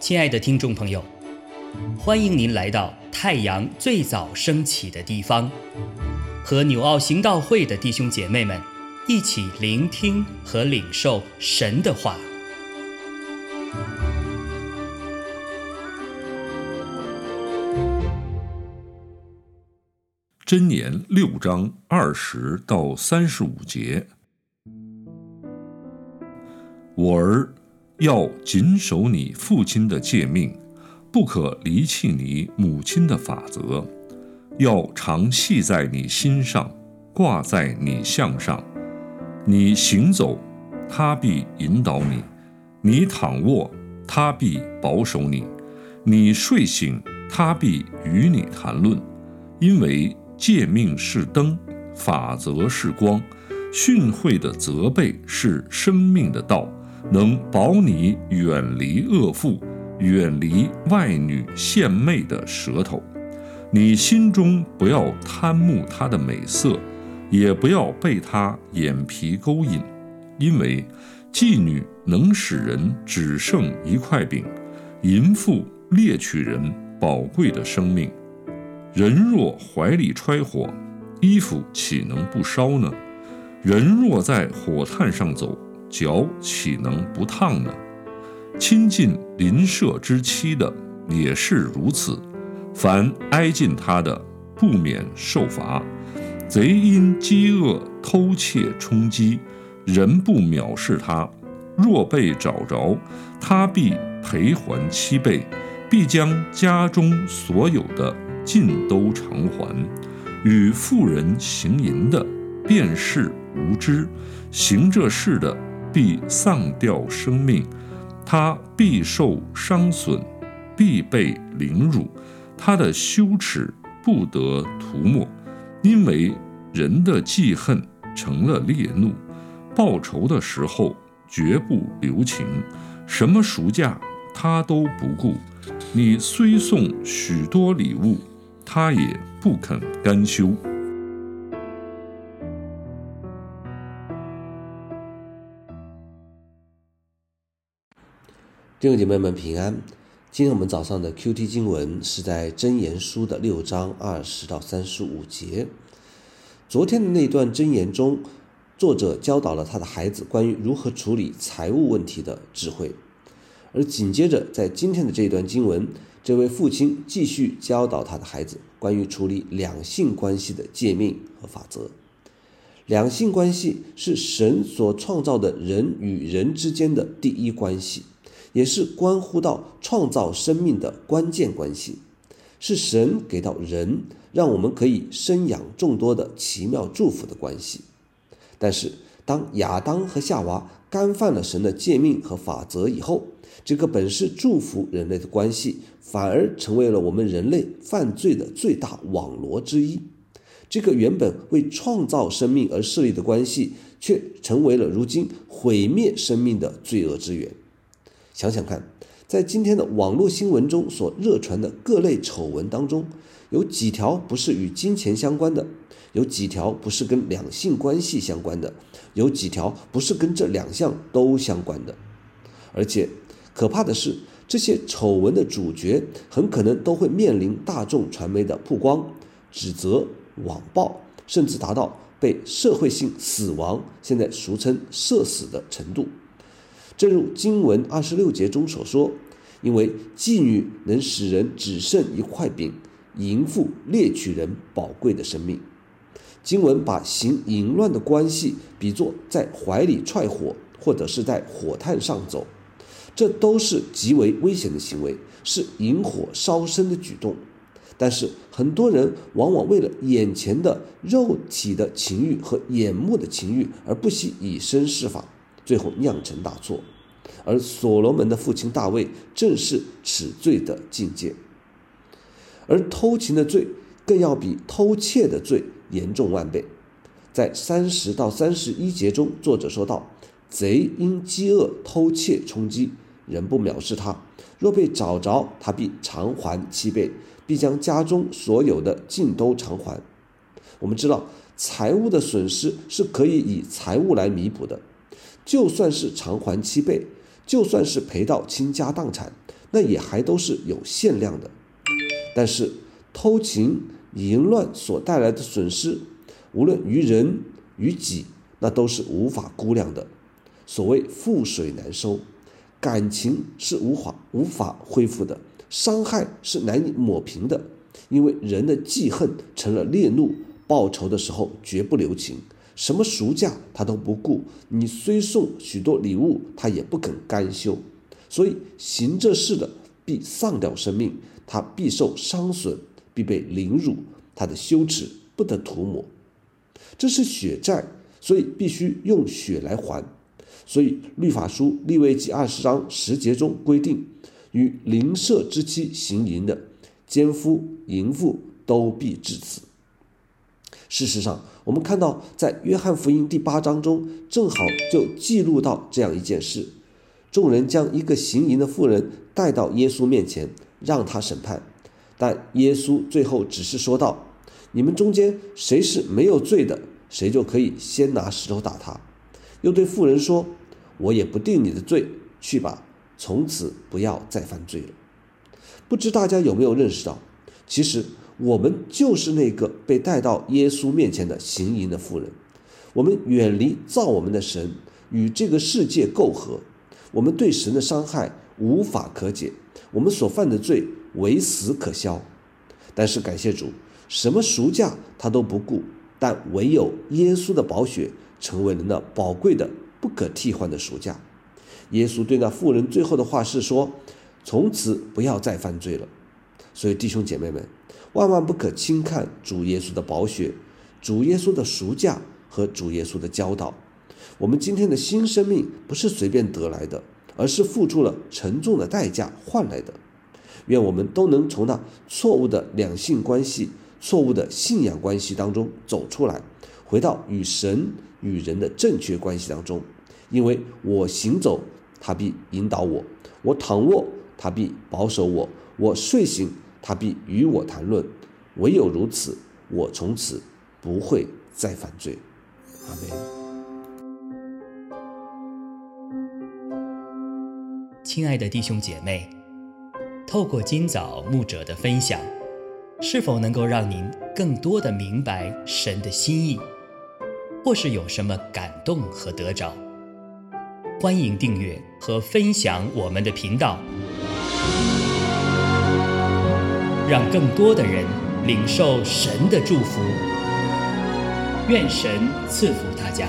亲爱的听众朋友，欢迎您来到太阳最早升起的地方，和纽奥行道会的弟兄姐妹们一起聆听和领受神的话。箴言六章二十到三十五节，我儿要谨守你父亲的诫命，不可离弃你母亲的法则，要常系在你心上，挂在你项上。你行走，他必引导你；你躺卧，他必保守你；你睡醒，他必与你谈论，因为。诫命是灯，法则是光，训诲的责备是生命的道，能保你远离恶妇，远离外女献媚的舌头。你心中不要贪慕她的美色，也不要被她眼皮勾引，因为妓女能使人只剩一块饼，淫妇猎取人宝贵的生命。人若怀里揣火，衣服岂能不烧呢？人若在火炭上走，脚岂能不烫呢？亲近邻舍之妻的也是如此，凡挨近他的，不免受罚。贼因饥饿偷窃充饥，人不藐视他，若被找着，他必赔还七倍，必将家中所有的。尽都偿还，与妇人行淫的，便是无知；行这事的，必丧掉生命，他必受伤损，必被凌辱，他的羞耻不得涂抹，因为人的记恨成了烈怒，报仇的时候绝不留情，什么赎价他都不顾。你虽送许多礼物。他也不肯甘休。弟兄姐妹们平安。今天我们早上的 Q T 经文是在真言书的六章二十到三十五节。昨天的那段真言中，作者教导了他的孩子关于如何处理财务问题的智慧，而紧接着在今天的这一段经文。这位父亲继续教导他的孩子关于处理两性关系的诫命和法则。两性关系是神所创造的人与人之间的第一关系，也是关乎到创造生命的关键关系，是神给到人让我们可以生养众多的奇妙祝福的关系。但是，当亚当和夏娃干犯了神的诫命和法则以后，这个本是祝福人类的关系，反而成为了我们人类犯罪的最大网罗之一。这个原本为创造生命而设立的关系，却成为了如今毁灭生命的罪恶之源。想想看，在今天的网络新闻中所热传的各类丑闻当中，有几条不是与金钱相关的？有几条不是跟两性关系相关的？有几条不是跟这两项都相关的？而且。可怕的是，这些丑闻的主角很可能都会面临大众传媒的曝光、指责、网暴，甚至达到被社会性死亡（现在俗称社死）的程度。正如经文二十六节中所说：“因为妓女能使人只剩一块饼，淫妇猎取人宝贵的生命。”经文把行淫乱的关系比作在怀里踹火，或者是在火炭上走。这都是极为危险的行为，是引火烧身的举动。但是很多人往往为了眼前的肉体的情欲和眼目的情欲而不惜以身试法，最后酿成大错。而所罗门的父亲大卫正是此罪的境界。而偷情的罪更要比偷窃的罪严重万倍。在三十到三十一节中，作者说道。贼因饥饿偷窃充饥，人不藐视他；若被找着，他必偿还七倍，必将家中所有的尽都偿还。我们知道，财物的损失是可以以财物来弥补的。就算是偿还七倍，就算是赔到倾家荡产，那也还都是有限量的。但是偷情淫乱所带来的损失，无论于人于己，那都是无法估量的。所谓覆水难收，感情是无法无法恢复的，伤害是难以抹平的，因为人的记恨成了烈怒，报仇的时候绝不留情。什么赎价他都不顾，你虽送许多礼物，他也不肯甘休。所以行这事的必丧掉生命，他必受伤损，必被凌辱，他的羞耻不得涂抹。这是血债，所以必须用血来还。所以律法书立位记二十章十节中规定，与邻舍之妻行淫的奸夫淫妇都必致死。事实上，我们看到在约翰福音第八章中，正好就记录到这样一件事：众人将一个行淫的妇人带到耶稣面前，让他审判。但耶稣最后只是说道：“你们中间谁是没有罪的，谁就可以先拿石头打他。”又对妇人说：“我也不定你的罪，去吧，从此不要再犯罪了。”不知大家有没有认识到，其实。我们就是那个被带到耶稣面前的行淫的妇人，我们远离造我们的神，与这个世界媾和，我们对神的伤害无法可解，我们所犯的罪唯死可消。但是感谢主，什么赎价他都不顾，但唯有耶稣的宝血成为了那宝贵的、不可替换的赎价。耶稣对那妇人最后的话是说：“从此不要再犯罪了。”所以弟兄姐妹们。万万不可轻看主耶稣的宝血、主耶稣的赎价和主耶稣的教导。我们今天的新生命不是随便得来的，而是付出了沉重的代价换来的。愿我们都能从那错误的两性关系、错误的信仰关系当中走出来，回到与神与人的正确关系当中。因为我行走，他必引导我；我躺卧，他必保守我；我睡醒。他必与我谈论，唯有如此，我从此不会再犯罪。阿门。亲爱的弟兄姐妹，透过今早牧者的分享，是否能够让您更多的明白神的心意，或是有什么感动和得着？欢迎订阅和分享我们的频道。让更多的人领受神的祝福，愿神赐福大家。